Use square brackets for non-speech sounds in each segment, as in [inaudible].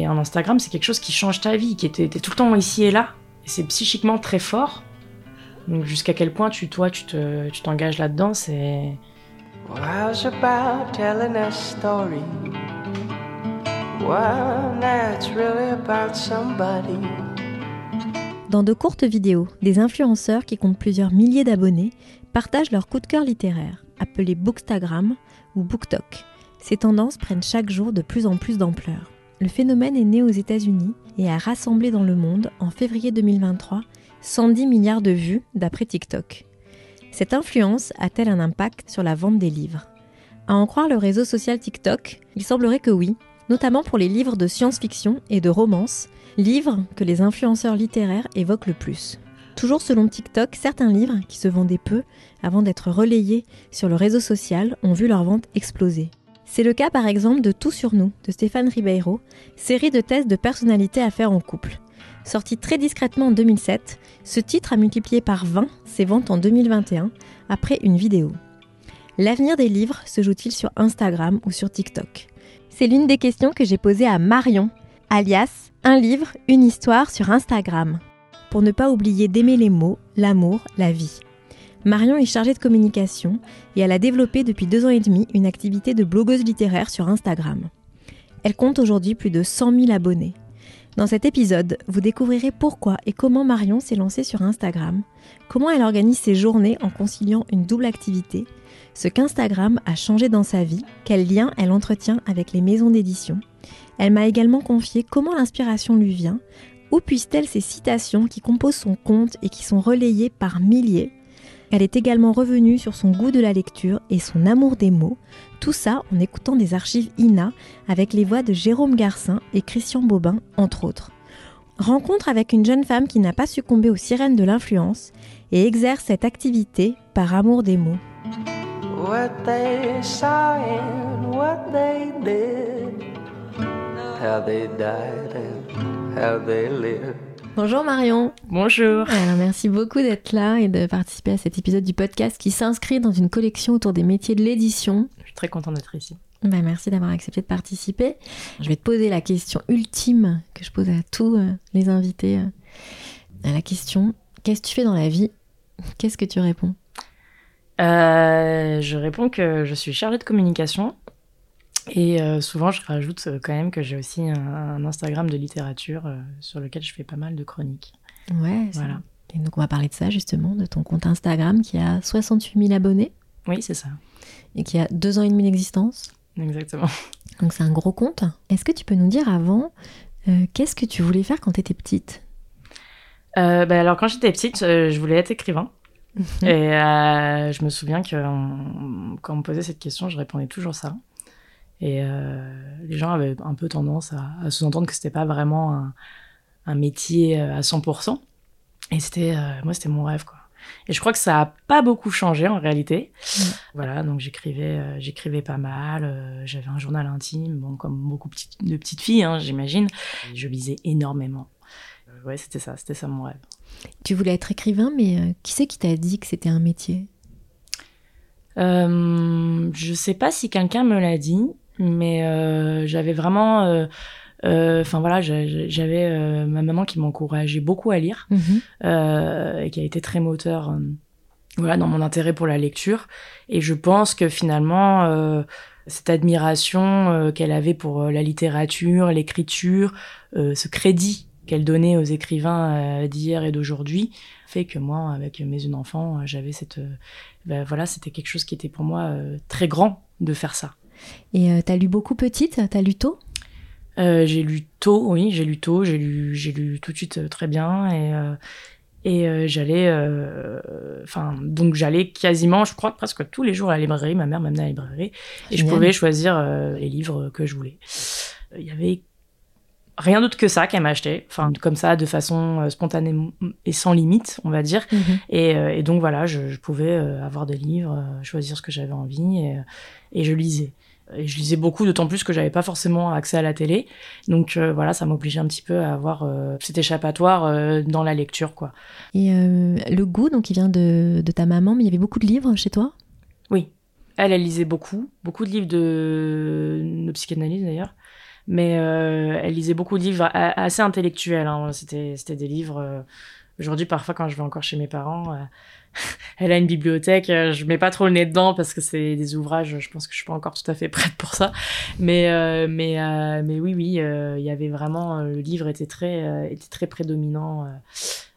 Et en Instagram, c'est quelque chose qui change ta vie, qui était tout le temps ici et là. Et c'est psychiquement très fort. Donc jusqu'à quel point tu, toi, tu te, tu t'engages là-dedans, c'est. Dans de courtes vidéos, des influenceurs qui comptent plusieurs milliers d'abonnés partagent leur coup de cœur littéraire, appelé Bookstagram ou BookTok. Ces tendances prennent chaque jour de plus en plus d'ampleur. Le phénomène est né aux États-Unis et a rassemblé dans le monde, en février 2023, 110 milliards de vues d'après TikTok. Cette influence a-t-elle un impact sur la vente des livres? À en croire le réseau social TikTok, il semblerait que oui, notamment pour les livres de science-fiction et de romance, livres que les influenceurs littéraires évoquent le plus. Toujours selon TikTok, certains livres qui se vendaient peu avant d'être relayés sur le réseau social ont vu leur vente exploser. C'est le cas par exemple de Tout sur nous de Stéphane Ribeiro, série de tests de personnalité à faire en couple. Sorti très discrètement en 2007, ce titre a multiplié par 20 ses ventes en 2021 après une vidéo. L'avenir des livres se joue-t-il sur Instagram ou sur TikTok? C'est l'une des questions que j'ai posées à Marion, alias Un livre, une histoire sur Instagram, pour ne pas oublier d'aimer les mots, l'amour, la vie. Marion est chargée de communication et elle a développé depuis deux ans et demi une activité de blogueuse littéraire sur Instagram. Elle compte aujourd'hui plus de 100 000 abonnés. Dans cet épisode, vous découvrirez pourquoi et comment Marion s'est lancée sur Instagram, comment elle organise ses journées en conciliant une double activité, ce qu'Instagram a changé dans sa vie, quel lien elle entretient avec les maisons d'édition. Elle m'a également confié comment l'inspiration lui vient, où puissent-elles ces citations qui composent son compte et qui sont relayées par milliers. Elle est également revenue sur son goût de la lecture et son amour des mots, tout ça en écoutant des archives INA avec les voix de Jérôme Garcin et Christian Bobin, entre autres. Rencontre avec une jeune femme qui n'a pas succombé aux sirènes de l'influence et exerce cette activité par amour des mots. Bonjour Marion. Bonjour. Alors merci beaucoup d'être là et de participer à cet épisode du podcast qui s'inscrit dans une collection autour des métiers de l'édition. Je suis très contente d'être ici. Ben, merci d'avoir accepté de participer. Je vais te poser la question ultime que je pose à tous euh, les invités. euh, à la question qu'est-ce que tu fais dans la vie? Qu'est-ce que tu réponds? Euh, je réponds que je suis chargée de communication. Et euh, souvent, je rajoute euh, quand même que j'ai aussi un, un Instagram de littérature euh, sur lequel je fais pas mal de chroniques. Ouais, Voilà. Et donc on va parler de ça justement, de ton compte Instagram qui a 68 000 abonnés Oui, c'est ça. et qui a deux ans et demi d'existence. Exactement. Donc c'est un gros compte. Est-ce que tu peux nous dire avant euh, qu'est-ce que tu voulais faire quand tu étais petite bah, alors, quand j'étais petite, je voulais être écrivain. Et euh, je me souviens que on- quand on me posait cette question, je répondais toujours ça. Et euh, les gens avaient un peu tendance à, à sous-entendre que c'était pas vraiment un, un métier euh, à 100%. Et c'était, euh, moi, c'était mon rêve, quoi. Et je crois que ça a pas beaucoup changé en réalité. Mm. Voilà, donc j'écrivais, euh, j'écrivais pas mal. euh, J'avais un journal intime, bon, comme beaucoup de petites filles, hein, j'imagine. Je lisais énormément. Euh, ouais, c'était ça, c'était ça mon rêve. Tu voulais être écrivain, mais qui c'est qui t'a dit que c'était un métier? Je sais pas si quelqu'un me l'a dit, mais euh, j'avais vraiment. euh, euh, Enfin voilà, j'a- j'avais euh, ma maman qui m'encourageait beaucoup à lire euh, et qui a été très moteur. euh, voilà, dans mon intérêt pour la lecture. Et je pense que finalement, euh, cette admiration euh, qu'elle avait pour euh, la littérature, l'écriture, euh, ce crédit qu'elle donnait aux écrivains euh, d'hier et d'aujourd'hui, fait que moi, avec mes jeunes enfants, euh, j'avais cette, euh, ben voilà, c'était quelque chose qui était pour moi euh, très grand de faire ça. Et euh, t'as lu beaucoup petite T'as lu tôt Euh, j'ai lu tôt, oui, j'ai lu tôt, j'ai lu, j'ai lu tout de suite euh, très bien et, Et j'allais, enfin, donc j'allais quasiment, je crois, presque tous les jours à la librairie. Ma mère m'amenait à la librairie et je pouvais choisir les livres que je voulais. Il y avait rien d'autre que ça qu'elle m'achetait, enfin, comme ça, de façon euh, spontanée et sans limite, on va dire. Mhm. Et, euh, et donc voilà, je, je pouvais euh, avoir des livres, choisir ce que j'avais envie et, et je lisais. Et je lisais beaucoup, d'autant plus que j'avais pas forcément accès à la télé. Donc euh, voilà, ça m'obligeait un petit peu à avoir euh, cet échappatoire euh, dans la lecture, quoi. Et le goût, donc, il vient de, de ta maman, mais il y avait beaucoup de livres chez toi? Oui, elle, elle lisait beaucoup, beaucoup de livres de, de psychanalyse d'ailleurs. Mais elle lisait beaucoup de livres assez intellectuels. hein. C'était, c'était des livres. Aujourd'hui, parfois, quand je vais encore chez mes parents, euh, [laughs] elle a une bibliothèque. euh, je mets pas trop le nez dedans parce que c'est des ouvrages. Je pense que je suis pas encore tout à fait [laughs] prête pour ça. Mais, euh, mais, euh, mais oui, oui, il y avait vraiment. le livre était très, était très prédominant.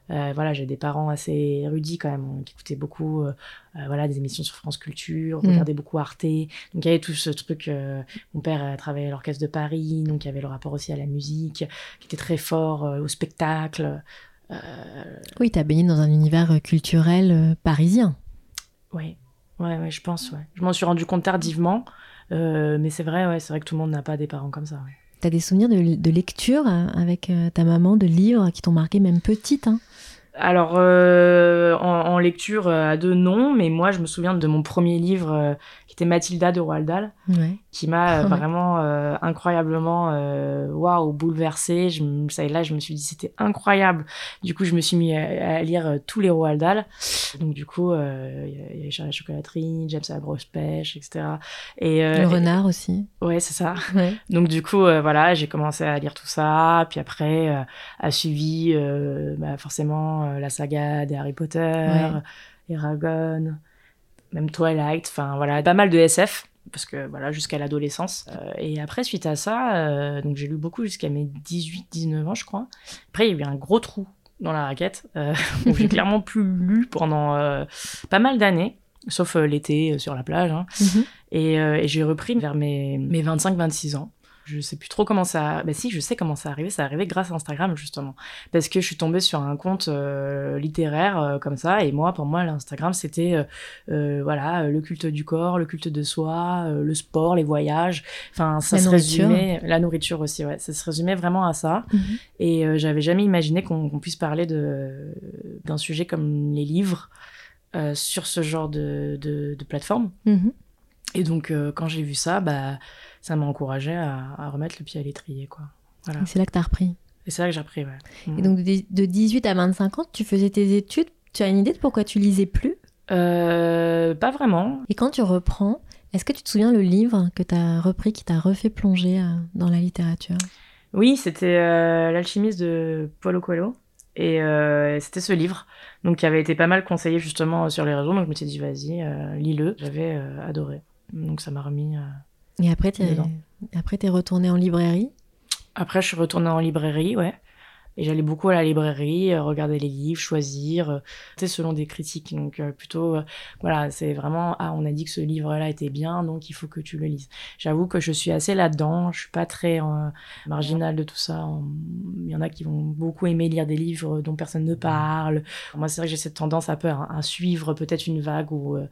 voilà, j'ai des parents assez érudits quand même, qui écoutaient beaucoup voilà, des émissions sur France Culture, Mm. regardaient beaucoup Arte. Donc il y avait tout ce truc. mon père a travaillé à l'orchestre de Paris, donc il y avait le rapport aussi à la musique, qui était très fort, au spectacle. Euh, Oui, t'as baigné dans un univers euh, culturel euh, parisien. ouais, ouais, ouais, je pense, ouais. Je m'en suis rendu compte tardivement, mais c'est vrai, ouais, c'est vrai que tout le monde n'a pas des parents comme ça. ouais. T'as des souvenirs de, de lecture avec ta maman, de livres qui t'ont marqué même petite hein? Alors, euh, en, en lecture à deux, non, mais moi, je me souviens de mon premier livre, qui était Mathilda de Roald Dahl. Ouais. qui m'a euh, [laughs] Ouais. vraiment euh, incroyablement euh, waouh bouleversée je ça là je me suis dit c'était incroyable du coup je me suis mis à, à lire euh, tous les Roald Dahl donc du coup euh, il y a- il y avait Charlie la chocolaterie James à la grosse pêche etc et euh, Le renard aussi. ouais c'est ça [laughs] Ouais. donc du coup euh, voilà j'ai commencé à lire tout ça puis après euh, a suivi euh, bah, forcément euh, la saga des Harry Potter Eragon même Twilight enfin voilà pas mal de SF parce que voilà jusqu'à l'adolescence Euh, et après suite à ça euh, donc j'ai lu beaucoup jusqu'à mes 18 19 ans je crois après il y a eu un gros trou dans la raquette euh, [laughs] où j'ai clairement plus lu pendant euh, pas mal d'années sauf l'été sur la plage hein. Mhm. Et, et j'ai repris vers mes, mes 25-26 ans. Je sais plus trop comment ça. Bah si, je sais comment ça arrivé. Ça arrivé grâce à Instagram justement, parce que je suis tombée sur un compte euh, littéraire euh, comme ça. Et moi, pour moi, l'Instagram, c'était euh, voilà le culte du corps, le culte de soi, le sport, les voyages. Enfin, ça La se nourriture. résumait. La nourriture aussi, ouais. Ça se résumait vraiment à ça. Mhm. Et j'avais jamais imaginé qu'on puisse parler de d'un sujet comme les livres sur ce genre de, de, de plateforme. Mhm. Et donc, quand j'ai vu ça, bah, ça m'a encouragé à, à remettre le pied à l'étrier, quoi. Voilà. C'est là que t'as repris. Et c'est là que j'ai appris, ouais. Mm. Et donc de de 18 à 25 ans, tu faisais tes études. Tu as une idée de pourquoi tu lisais plus? Euh, pas vraiment. Et quand tu reprends, est-ce que tu te souviens le livre que tu as repris qui t'a refait plonger euh, dans la littérature? Oui, c'était euh, L'alchimiste de Paulo Coelho. Et euh, c'était ce livre, donc qui avait été pas mal conseillé justement sur les réseaux. Donc je me suis dit, vas-y, lis-le. J'avais adoré. Donc ça m'a remis. Euh. Et après, t'es Dedans. après t'es retourné en librairie? Après, je suis retournée en librairie, ouais. Et j'allais beaucoup à la librairie, euh, regarder les livres, choisir, euh, tu sais, selon des critiques. Donc euh, plutôt, euh, voilà, c'est vraiment, ah, on a dit que ce livre-là était bien, donc il faut que tu le lises. J'avoue que je suis assez là-dedans, je suis pas très euh, marginale de tout ça. Il y en a qui vont beaucoup aimer lire des livres dont personne ne parle. Moi, c'est vrai que j'ai cette tendance un peu à, à suivre peut-être une vague ou, euh,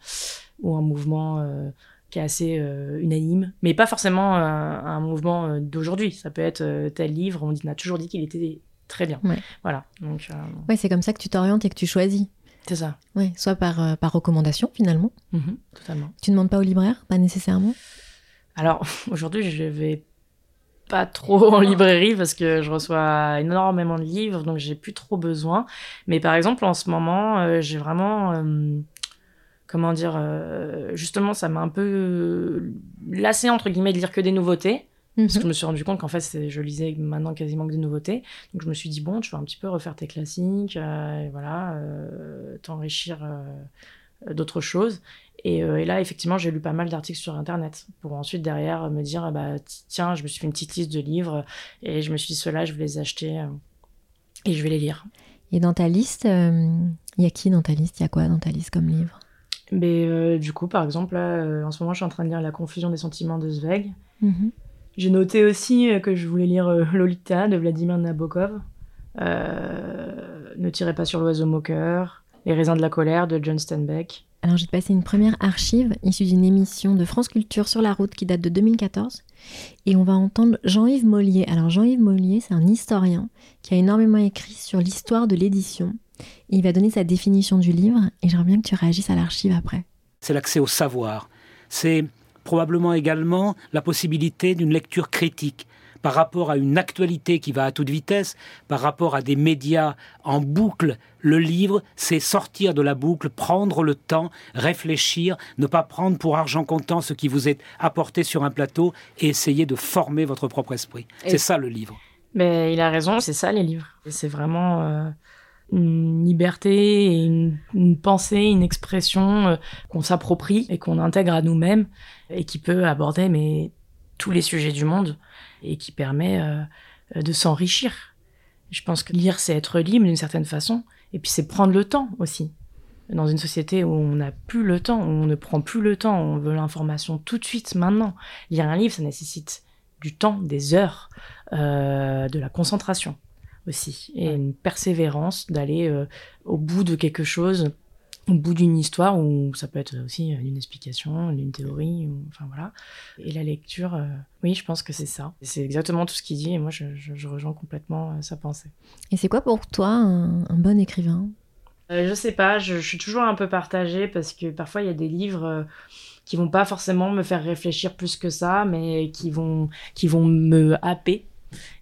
ou un mouvement... euh, qui est assez euh, unanime, mais pas forcément euh, un mouvement euh, d'aujourd'hui. Ça peut être tel livre, on dit- on a toujours dit qu'il était très bien. Ouais. Voilà, donc Ouais, c'est comme ça que tu t'orientes et que tu choisis. c'est ça. Ouais, soit par, par recommandation finalement. Mhm, totalement. Tu demandes pas au libraire, pas nécessairement? Alors [laughs] aujourd'hui, je vais pas trop en librairie parce que je reçois énormément de livres, donc j'ai plus trop besoin. Mais par exemple, en ce moment, euh, j'ai vraiment, euh, comment dire, euh, justement, ça m'a un peu euh, lassé entre guillemets de lire que des nouveautés. Parce que je me suis rendu compte qu'en fait, je lisais maintenant quasiment que des nouveautés. Donc je me suis dit, bon, tu vas un petit peu refaire tes classiques, euh, et voilà, euh, t'enrichir d'autres choses. Et, et là, effectivement, j'ai lu pas mal d'articles sur Internet pour ensuite, derrière, me dire, ah bah, ti- tiens, je me suis fait une petite liste de livres et je me suis dit, ceux-là, je vais les acheter et je vais les lire. Et dans ta liste, il y a qui dans ta liste? Il y a quoi dans ta liste comme livre? Mais euh, du coup, par exemple, là, euh, en ce moment, je suis en train de lire La confusion des sentiments de Zweig. Mhm. J'ai noté aussi euh, que je voulais lire Lolita de Vladimir Nabokov. Ne tirez pas sur l'oiseau moqueur, Les raisins de la colère de John Steinbeck. Alors, j'ai passé une première archive issue d'une émission de France Culture sur la route qui date de 2014. Et on va entendre Jean-Yves Mollier. Alors, Jean-Yves Mollier, c'est un historien qui a énormément écrit sur l'histoire de l'édition. Il va donner sa définition du livre et j'aimerais bien que tu réagisses à l'archive après. C'est l'accès au savoir. C'est probablement également la possibilité d'une lecture critique par rapport à une actualité qui va à toute vitesse, par rapport à des médias en boucle, le livre, c'est sortir de la boucle, prendre le temps, réfléchir, ne pas prendre pour argent comptant ce qui vous est apporté sur un plateau et essayer de former votre propre esprit. C'est ça le livre. Mais il a raison, c'est ça les livres. C'est vraiment euh, une liberté une, pensée, une expression euh, qu'on s'approprie et qu'on intègre à nous-mêmes et qui peut aborder mais tous les sujets du monde et qui permet euh, de s'enrichir. Je pense que lire, c'est être libre d'une certaine façon, et puis c'est prendre le temps aussi. Dans une société où on n'a plus le temps, où on ne prend plus le temps, on veut l'information tout de suite, maintenant. Lire un livre, ça nécessite du temps, des heures, euh, de la concentration aussi, et une persévérance d'aller euh, au bout de quelque chose au bout d'une histoire ou ça peut être aussi une explication, une théorie, enfin voilà. Et la lecture, euh, oui, je pense que c'est ça. C'est exactement tout ce qu'il dit et moi je, rejoins complètement euh, sa pensée. Et c'est quoi pour toi un, bon écrivain? Euh, Je sais pas, je, suis toujours un peu partagée parce que parfois il y a des livres qui vont pas forcément me faire réfléchir plus que ça, mais qui vont, qui vont me happer.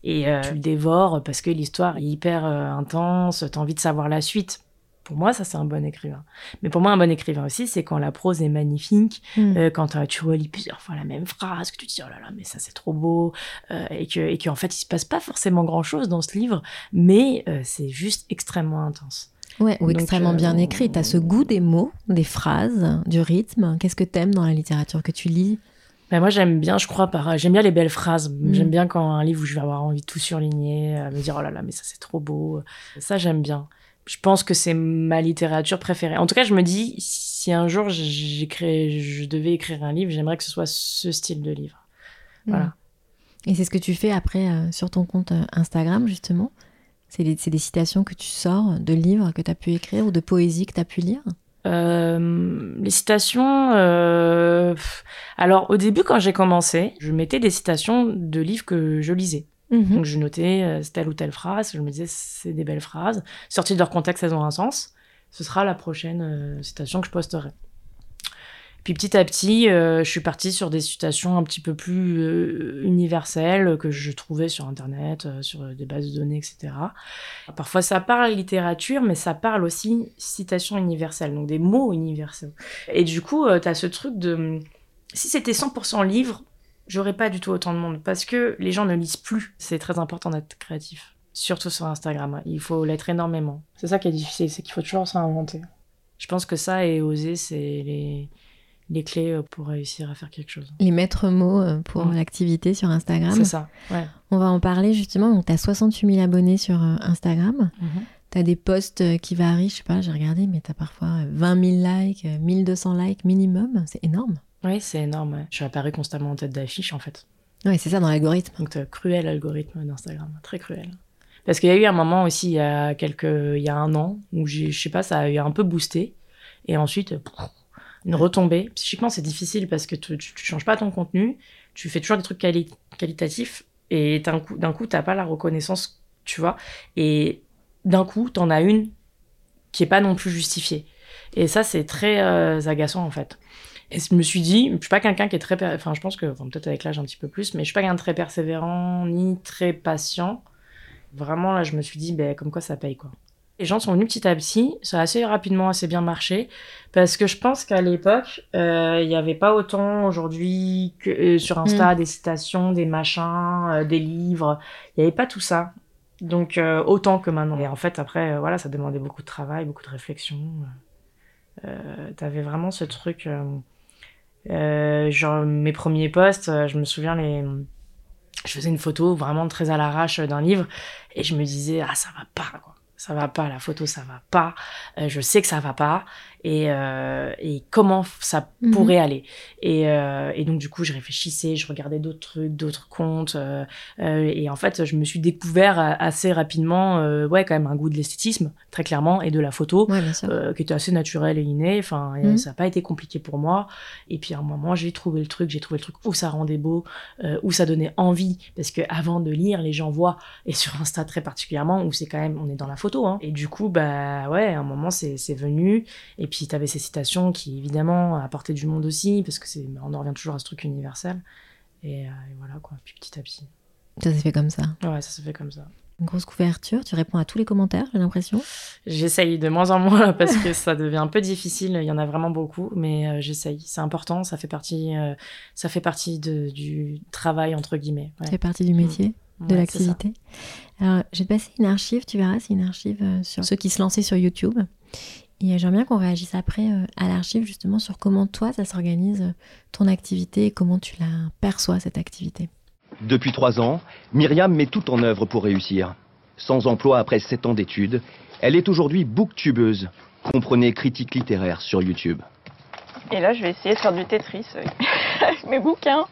Et tu le dévores parce que l'histoire est hyper intense, tu as envie de savoir la suite. Pour moi, ça, c'est un bon écrivain. Mais pour moi, un bon écrivain aussi, c'est quand la prose est magnifique, mm. euh, quand euh, tu relis plusieurs fois la même phrase, que tu te dis, oh là là, mais ça, c'est trop beau, euh, et que et qu'en fait, il se passe pas forcément grand-chose dans ce livre, mais c'est juste extrêmement intense. Ouais, ou extrêmement bien écrit. Tu as ce goût des mots, des phrases, du rythme. Qu'est-ce que tu aimes dans la littérature que tu lis? Ben moi j'aime bien, je crois, par j'aime bien les belles phrases. Mm. J'aime bien quand un livre où je vais avoir envie de tout surligner, me dire oh là là mais ça c'est trop beau. Ça j'aime bien je pense que c'est ma littérature préférée. En tout cas, je me dis, si un jour j'écris, je devais écrire un livre, j'aimerais que ce soit ce style de livre. Mm. Voilà. Et c'est ce que tu fais après euh, sur ton compte euh, Instagram, justement? C'est des citations que tu sors de livres que tu as pu écrire ou de poésie que tu as pu lire? Euh, les citations, alors au début quand j'ai commencé, je mettais des citations de livres que je lisais. Mhm. Donc je notais euh, telle ou telle phrase, je me disais c'est des belles phrases. Sorties de leur contexte, elles ont un sens. Ce sera la prochaine euh, citation que je posterai. Puis petit à petit, euh, je suis partie sur des citations un petit peu plus universelles que je trouvais sur Internet, sur des bases de données, etc. Parfois ça parle littérature, mais ça parle aussi citation universelle, donc des mots universels. Et du coup, tu as ce truc de... Si c'était 100% livre, j'aurais pas du tout autant de monde parce que les gens ne lisent plus. C'est très important d'être créatif, surtout sur Instagram. Il faut l'être énormément. C'est ça qui est difficile, c'est qu'il faut toujours s'inventer. Je pense que ça et oser, c'est les, les clés euh, pour réussir à faire quelque chose. Les maîtres mots euh, pour l'activité sur Instagram. C'est ça, ouais. On va en parler justement. Donc, tu as 68 000 abonnés sur euh, Instagram. Mm-hmm. Tu as des posts qui varient, je sais pas, j'ai regardé, mais tu as parfois 20 000 likes, 1200 likes minimum. C'est énorme. Oui, c'est énorme. Je suis apparu constamment en tête d'affiche, en fait. Oui, c'est ça dans l'algorithme. Donc, as cruel algorithme d'Instagram, très cruel. Parce qu'il y a eu un moment aussi, il y a, quelques, il y a un an, où je sais pas, ça a eu un peu boosté. Et ensuite, une retombée. Psychiquement, c'est difficile parce que tu, tu, changes pas ton contenu, tu fais toujours des trucs qualitatifs, et d'un coup, d'un coup, t'as pas la reconnaissance, tu vois. Et d'un coup, tu en as une qui est pas non plus justifiée. Et ça, c'est très euh, agaçant, en fait. Et je me suis dit, je suis pas quelqu'un qui est très, enfin, je pense que, peut-être avec l'âge un petit peu plus, mais je suis pas quelqu'un de très persévérant ni très patient. Vraiment, là, je me suis dit, ben, comme quoi ça paye, quoi. Les gens sont venus petit à petit, ça a assez rapidement, assez bien marché, parce que je pense qu'à l'époque, euh, il n'y avait pas autant aujourd'hui que euh, sur Insta mm. des citations, des machins, euh, des livres, il n'y avait pas tout ça. Donc autant que maintenant. Et en fait, après, voilà, ça demandait beaucoup de travail, beaucoup de réflexion. T'avais vraiment ce truc euh, genre mes premiers posts, euh, je me souviens les je faisais une photo vraiment très à l'arrache d'un livre et je me disais ah ça va pas quoi. Ça va pas la photo ça va pas. Euh, je sais que ça va pas et, euh, et comment ça Mhm. pourrait aller. Et, euh, et donc, du coup, je réfléchissais, je regardais d'autres trucs, d'autres comptes. euh, et en fait, je me suis découvert a- assez rapidement, ouais, quand même un goût de l'esthétisme, très clairement, et de la photo. Ouais, qui était assez naturel et inné. Enfin, Mhm. ça n'a pas été compliqué pour moi. Et puis à un moment, j'ai trouvé le truc, j'ai trouvé le truc où ça rendait beau, où ça donnait envie. Parce que avant de lire, les gens voient, et sur Insta très particulièrement, où c'est quand même, on est dans la photo. Hein. Et du coup, bah ouais, à un moment, c'est c'est venu. Et puis tu avais ces citations qui, évidemment, apportaient du monde aussi, parce que c'est, on en revient toujours à ce truc universel. Et, euh, et voilà, quoi. Puis petit à petit. Ça s'est fait comme ça. Ouais, ça se fait comme ça. Une grosse couverture, tu réponds à tous les commentaires, j'ai l'impression. J'essaye de moins en moins parce que ça devient un peu difficile. Il y en a vraiment beaucoup, mais euh, j'essaye. C'est important. Ça fait partie, euh, ça fait partie de, du travail entre guillemets. Ouais. Ça fait partie du métier, de Ouais, c'est ça. l'activité. Alors, j'ai passé une archive, tu verras, c'est une archive sur ceux qui se lançaient sur YouTube. Et euh, j'aimerais bien qu'on réagisse après euh, à l'archive, justement, sur comment toi, ça s'organise, euh, ton activité, et comment tu la perçois, cette activité. Depuis trois ans, Myriam met tout en œuvre pour réussir. Sans emploi après sept ans d'études, elle est aujourd'hui booktubeuse. Comprenez critique littéraire sur YouTube. Et là, je vais essayer de faire du Tetris [laughs] avec mes bouquins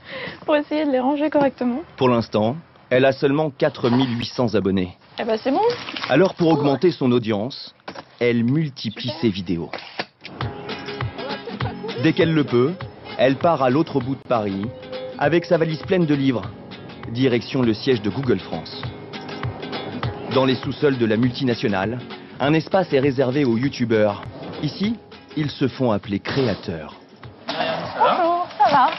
pour essayer de les ranger correctement. Pour l'instant, elle a seulement 4800 abonnés. Eh ben, c'est bon. Alors pour augmenter son audience, elle multiplie ses vidéos. Dès qu'elle le peut, elle part à l'autre bout de Paris avec sa valise pleine de livres, direction le siège de Google France. Dans les sous-sols de la multinationale, un espace est réservé aux youtubeurs. Ici, ils se font appeler créateurs. Bonjour, ça va?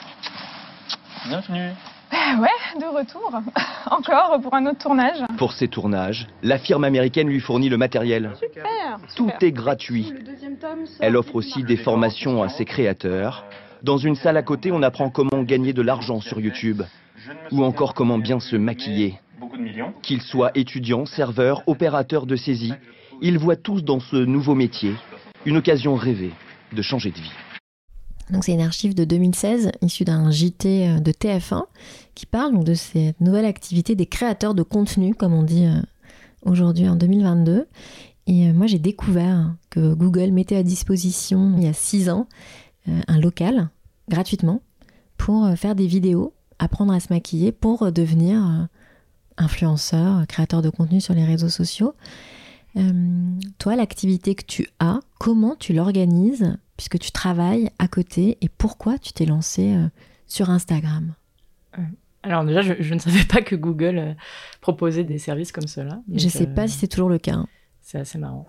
Bienvenue. Ben Ouais, de retour. [laughs] Encore pour un autre tournage. Pour ces tournages, la firme américaine lui fournit le matériel. Super. Tout est gratuit. Elle offre aussi des formations à ses créateurs. Dans une salle à côté, on apprend comment gagner de l'argent sur YouTube ou encore comment bien se maquiller. Beaucoup de millions. Qu'ils soient étudiants, serveurs, opérateurs de saisie, ils voient tous dans ce nouveau métier une occasion rêvée de changer de vie. Donc c'est une archive de 2016 issue d'un JT euh, de TF1 qui parle donc de cette nouvelle activité des créateurs de contenu, comme on dit euh, aujourd'hui en 2022. Et euh, moi j'ai découvert que Google mettait à disposition il y a six ans euh, un local gratuitement pour euh, faire des vidéos, apprendre à se maquiller pour devenir influenceur, créateur de contenu sur les réseaux sociaux. Euh, toi, l'activité que tu as, comment tu l'organises puisque tu travailles à côté et pourquoi tu t'es lancé euh, sur Instagram? Alors déjà, je, je ne savais pas que Google proposait des services comme cela. Je Donc, sais euh, pas si c'est toujours le cas. hein. C'est assez marrant.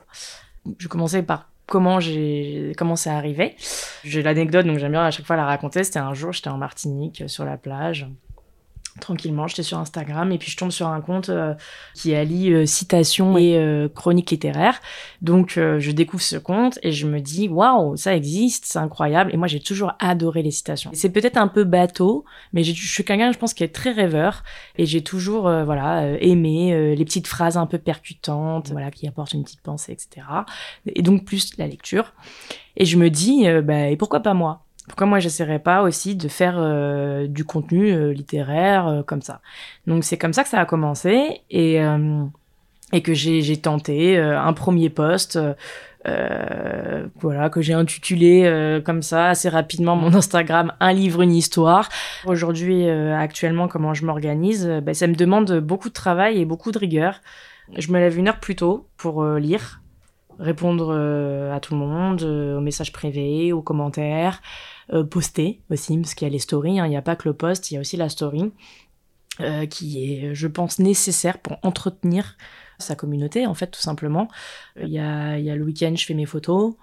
Je commençais par comment j'ai comment c'est arrivé. J'ai l'anecdote donc j'aime bien à chaque fois la raconter. C'était un jour j'étais en Martinique euh, sur la plage tranquillement, j'étais sur Instagram et puis je tombe sur un compte euh, qui allie euh, citations et euh, chroniques littéraires. Donc euh, je découvre ce compte et je me dis waouh, ça existe, c'est incroyable et moi j'ai toujours adoré les citations. C'est peut-être un peu bateau, mais je suis quelqu'un je pense qui est très rêveur et j'ai toujours euh, voilà euh, aimé les petites phrases un peu percutantes, voilà qui apportent une petite pensée etc. Et donc plus la lecture. Et je me dis bah et pourquoi pas moi? Pourquoi moi j'essaierais pas aussi de faire euh, du contenu euh, littéraire euh, comme ça. Donc c'est comme ça que ça a commencé et et que j'ai tenté un premier post euh, voilà que j'ai intitulé comme ça assez rapidement mon Instagram un livre une histoire. Aujourd'hui actuellement comment je m'organise ben, ça me demande beaucoup de travail et beaucoup de rigueur. Je me lève une heure plus tôt pour lire répondre euh, à tout le monde, euh, aux messages privés, aux commentaires, euh, poster aussi, parce qu'il y a les stories, hein, il n'y a pas que le post, il y a aussi la story, qui est, je pense, nécessaire pour entretenir sa communauté, en fait, tout simplement. Il y a, y a le week-end, je fais mes photos.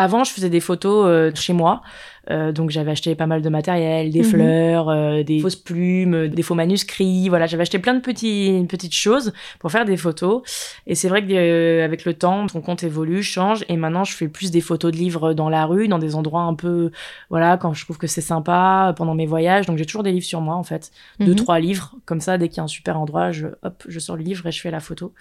Avant, je faisais des photos euh, chez moi, euh, donc j'avais acheté pas mal de matériel, des Mhm. fleurs, euh, des fausses plumes, euh, des faux manuscrits, voilà, j'avais acheté plein de petits, petites choses pour faire des photos. Et c'est vrai qu'avec le temps, ton compte évolue, change, et maintenant je fais plus des photos de livres dans la rue, dans des endroits un peu, voilà, quand je trouve que c'est sympa, pendant mes voyages. Donc j'ai toujours des livres sur moi en fait, deux Mhm. trois livres, comme ça, dès qu'il y a un super endroit, je, hop, je sors le livre et je fais la photo.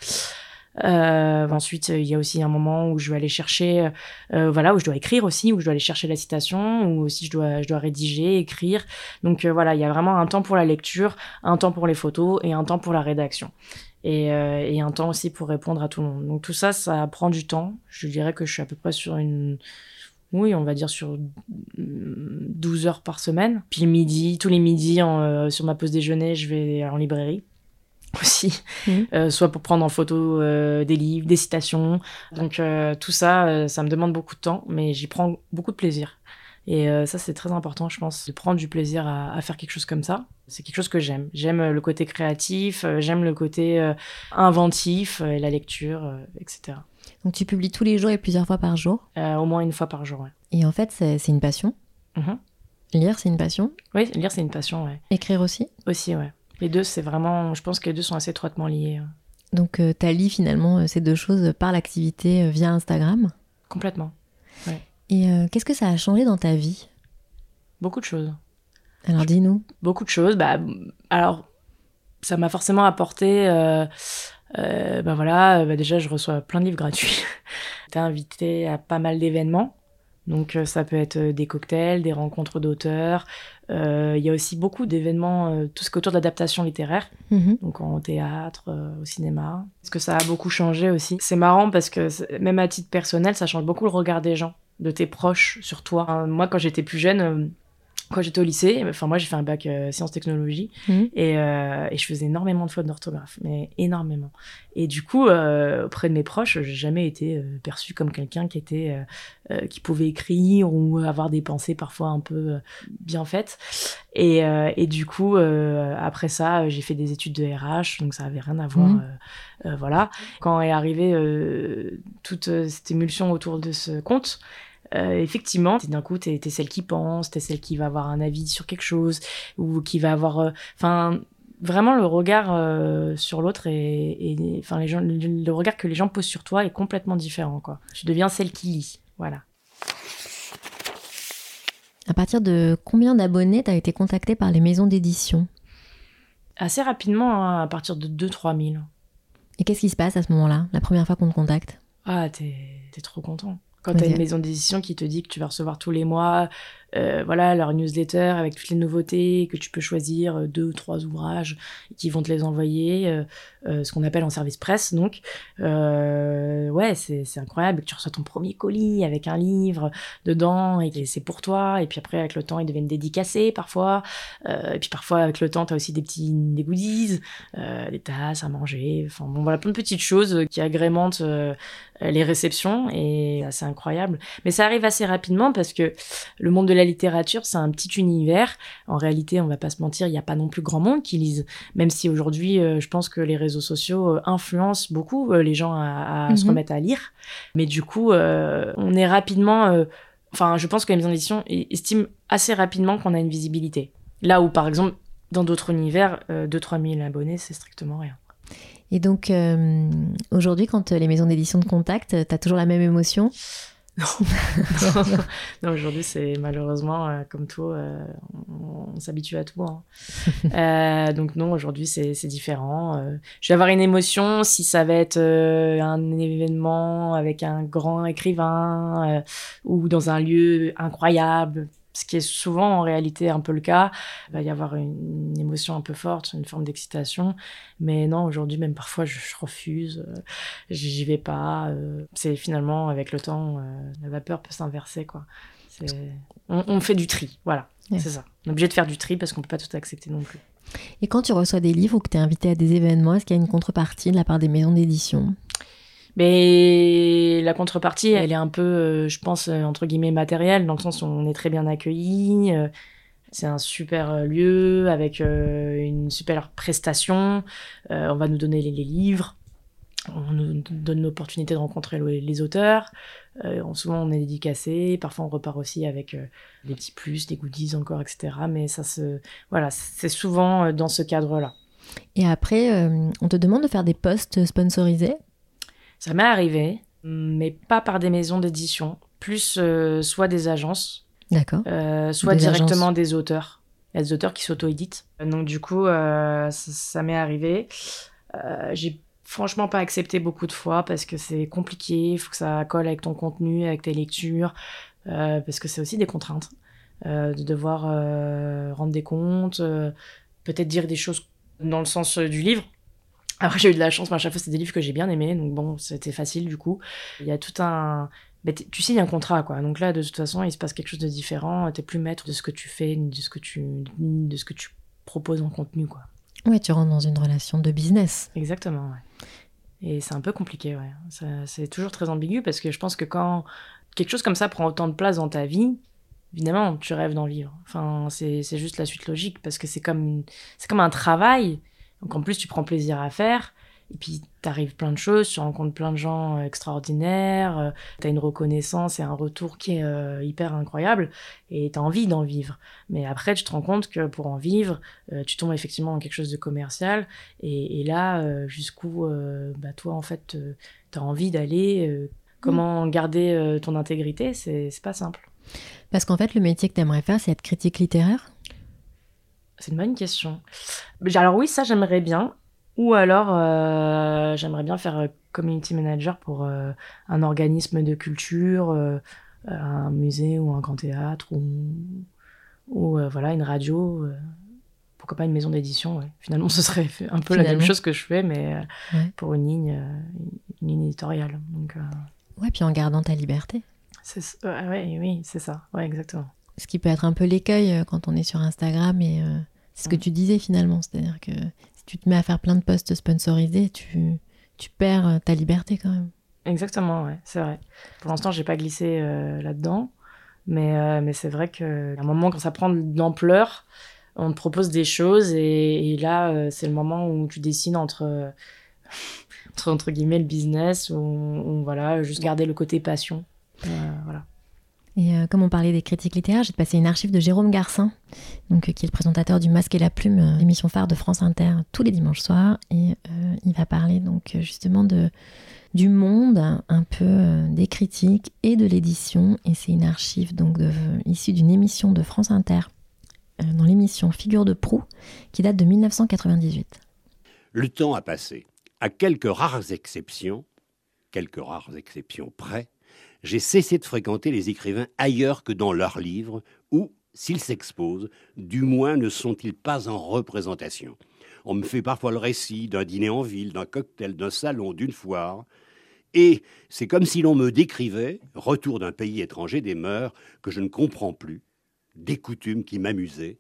Euh, ensuite, il y a aussi un moment où je vais aller chercher, euh, voilà, où je dois écrire aussi, où je dois aller chercher la citation, où aussi je dois, je dois rédiger, écrire. Donc euh, voilà, il y a vraiment un temps pour la lecture, un temps pour les photos et un temps pour la rédaction. Et, euh, et un temps aussi pour répondre à tout le monde. Donc tout ça, ça prend du temps. Je dirais que je suis à peu près sur une Oui, on va dire sur 12 heures par semaine. Puis le midi, tous les midis, en, sur ma pause déjeuner, je vais en librairie aussi, mmh. soit pour prendre en photo des livres, des citations. Donc tout ça, ça me demande beaucoup de temps, mais j'y prends beaucoup de plaisir. Et euh, ça, c'est très important, je pense, de prendre du plaisir à, faire quelque chose comme ça. C'est quelque chose que j'aime. J'aime euh, le côté créatif, euh, j'aime le côté inventif, et la lecture, etc. Donc tu publies tous les jours et plusieurs fois par jour? Au moins une fois par jour, ouais. Et en fait, c'est une passion? Mm-hmm. Lire, c'est une passion? Oui, lire, c'est une passion, ouais. Écrire aussi? Aussi, ouais. Les deux, c'est vraiment... Je pense que les deux sont assez étroitement liés. Donc tu as lis finalement ces deux choses par l'activité via Instagram? Complètement, ouais. Et euh, qu'est-ce que ça a changé dans ta vie? Beaucoup de choses. Alors dis-nous. Beaucoup de choses. Bah, alors, ça m'a forcément apporté. Euh, euh, bah voilà, bah déjà, je reçois plein de livres gratuits. [laughs] T'es invité à pas mal d'événements. Donc, ça peut être des cocktails, des rencontres d'auteurs. Il y a aussi beaucoup d'événements, tout ce qui est autour de l'adaptation littéraire. Mm-hmm. Donc, en théâtre, au cinéma. Parce que ça a beaucoup changé aussi. C'est marrant parce que, même à titre personnel, ça change beaucoup le regard des gens de tes proches sur toi. Moi, quand j'étais plus jeune, euh, quand j'étais au lycée, enfin moi j'ai fait un bac euh, sciences technologies mhm. et, euh, et, je faisais énormément de fautes d'orthographe, mais énormément. Et du coup, auprès de mes proches, j'ai jamais été perçue comme quelqu'un qui était, qui pouvait écrire ou avoir des pensées parfois un peu bien faites. Et, et du coup, après ça, j'ai fait des études de RH, donc ça avait rien à voir. Mhm. voilà. Quand est arrivée toute cette émulsion autour de ce compte, euh, effectivement, d'un coup, t'es es celle qui pense, t'es celle qui va avoir un avis sur quelque chose, ou qui va avoir... Euh, enfin, vraiment, le regard euh, sur l'autre et, enfin, les gens, le, regard que les gens posent sur toi est complètement différent, quoi. Tu deviens celle qui lit, voilà. À partir de combien d'abonnés t'as été contacté par les maisons d'édition? Assez rapidement, hein, à partir de 2-3 000. Et qu'est-ce qui se passe à ce moment-là, la première fois qu'on te contacte? Ah, t'es trop content. Quand tu as une maison d'édition qui te dit que tu vas recevoir tous les mois euh, voilà, leur newsletter avec toutes les nouveautés, que tu peux choisir euh, deux ou trois ouvrages qui vont te les envoyer, euh, ce qu'on appelle en service presse. Donc, ouais, c'est incroyable que tu reçois ton premier colis avec un livre dedans et c'est pour toi. Et puis après, avec le temps, ils deviennent dédicacés parfois. et puis parfois, avec le temps, tu as aussi des petits des goodies, des tasses à manger. Enfin, bon, voilà, plein de petites choses qui agrémentent les réceptions et c'est incroyable. Mais ça arrive assez rapidement parce que le monde de la littérature, c'est un petit univers. En réalité, on va pas se mentir, il n'y a pas non plus grand monde qui lise. Même si aujourd'hui, euh, je pense que les réseaux sociaux euh, influencent beaucoup euh, les gens à, se mhm. remettre à lire. Mais du coup, on est rapidement. Enfin, je pense que les maisons d'édition estiment assez rapidement qu'on a une visibilité. Là où, par exemple, dans d'autres univers, 2-3 000 abonnés, c'est strictement rien. Et donc, aujourd'hui, quand les maisons d'édition te contactent, tu as toujours la même émotion? [laughs] non, aujourd'hui, c'est malheureusement, euh, comme tout, euh, on, s'habitue à tout. Hein. [laughs] Euh, donc non, aujourd'hui, c'est différent. je vais avoir une émotion si ça va être un événement avec un grand écrivain ou dans un lieu incroyable ce qui est souvent en réalité un peu le cas. Il va y avoir une, émotion un peu forte, une forme d'excitation. Mais non, aujourd'hui, même parfois, je, refuse, euh, j'y vais pas. Euh, c'est finalement, avec le temps, euh, la vapeur peut s'inverser. quoi. On, fait du tri, voilà, c'est ça. On est obligé de faire du tri parce qu'on peut pas tout accepter non plus. Et quand tu reçois des livres ou que tu es invité à des événements, est-ce qu'il y a une contrepartie de la part des maisons d'édition? Mais la contrepartie, elle est un peu, euh, je pense, euh, entre guillemets, matérielle, dans le sens où on est très bien accueilli. Euh, c'est un super lieu avec une super prestation. on va nous donner les, livres. On nous donne l'opportunité de rencontrer les, auteurs. souvent, on est dédicacé. Parfois, on repart aussi avec des petits plus, des goodies encore, etc. Mais ça se, voilà, c'est souvent dans ce cadre-là. Et après, on te demande de faire des posts sponsorisés? Ça m'est arrivé, mais pas par des maisons d'édition, plus euh, soit des agences, D'accord. Euh, soit directement des auteurs. Il y a des auteurs qui s'auto-éditent. Donc du coup, euh, ça, m'est arrivé. J'ai franchement pas accepté beaucoup de fois parce que c'est compliqué, il faut que ça colle avec ton contenu, avec tes lectures, parce que c'est aussi des contraintes. de devoir rendre des comptes, peut-être dire des choses dans le sens du livre, après, j'ai eu de la chance, mais à chaque fois, c'était des livres que j'ai bien aimés, donc bon, c'était facile du coup. Il y a tout un. bah, tu signes un contrat, quoi. Donc là, de toute façon, il se passe quelque chose de différent. T'es plus maître de ce que tu fais, de ce que tu, de ce que tu proposes en contenu, quoi. Ouais, tu rentres dans une relation de business. Exactement, ouais. Et c'est un peu compliqué, ouais. C'est toujours très ambigu parce que je pense que quand quelque chose comme ça prend autant de place dans ta vie, évidemment, tu rêves d'en vivre. Enfin, c'est juste la suite logique parce que c'est comme, c'est comme un travail. Donc en plus, tu prends plaisir à faire. Et puis, t'arrives plein de choses, tu rencontres plein de gens euh, extraordinaires, euh, t'as une reconnaissance et un retour qui est euh, hyper incroyable, et t'as envie d'en vivre. Mais après, tu te rends compte que pour en vivre, tu tombes effectivement dans quelque chose de commercial, et, là, jusqu'où, bah, toi, en fait, t'as envie d'aller, comment garder ton intégrité, c'est pas simple. Parce qu'en fait, le métier que t'aimerais faire, c'est être critique littéraire? C'est une bonne question. Alors oui, ça j'aimerais bien. Ou alors, euh, j'aimerais bien faire euh, community manager pour euh, un organisme de culture, un musée ou un grand théâtre ou, ou voilà une radio. pourquoi pas une maison d'édition Finalement, [laughs] ce serait un peu la même chose que je fais, mais pour une ligne, une ligne éditoriale. Donc, Ouais, puis en gardant ta liberté. Ouais, oui, c'est ça. Ouais, exactement. Ce qui peut être un peu l'écueil quand on est sur Instagram et c'est ce que tu disais finalement, c'est-à-dire que tu te mets à faire plein de posts sponsorisés, tu, tu perds euh, ta liberté quand même. Exactement, ouais, c'est vrai. Pour l'instant, j'ai pas glissé euh, là-dedans, mais, euh, mais c'est vrai qu'à un moment, quand ça prend de l'ampleur, on te propose des choses et, là, c'est le moment où tu dessines entre, [laughs] entre, guillemets le business ou, voilà, juste garder le côté passion. voilà. Et euh, comme on parlait des critiques littéraires, j'ai passé une archive de Jérôme Garcin, donc, euh, qui est le présentateur du Masque et la Plume, euh, émission phare de France Inter, tous les dimanches soirs. Et il va parler donc justement du monde, un peu des critiques et de l'édition. Et c'est une archive donc issue d'une émission de France Inter, dans l'émission Figure de proue, qui date de 1998. Le temps a passé. À quelques rares exceptions, quelques rares exceptions près, j'ai cessé de fréquenter les écrivains ailleurs que dans leurs livres, ou, s'ils s'exposent, du moins ne sont-ils pas en représentation. On me fait parfois le récit d'un dîner en ville, d'un cocktail, d'un salon, d'une foire, et c'est comme si l'on me décrivait, retour d'un pays étranger, des mœurs que je ne comprends plus, des coutumes qui m'amusaient,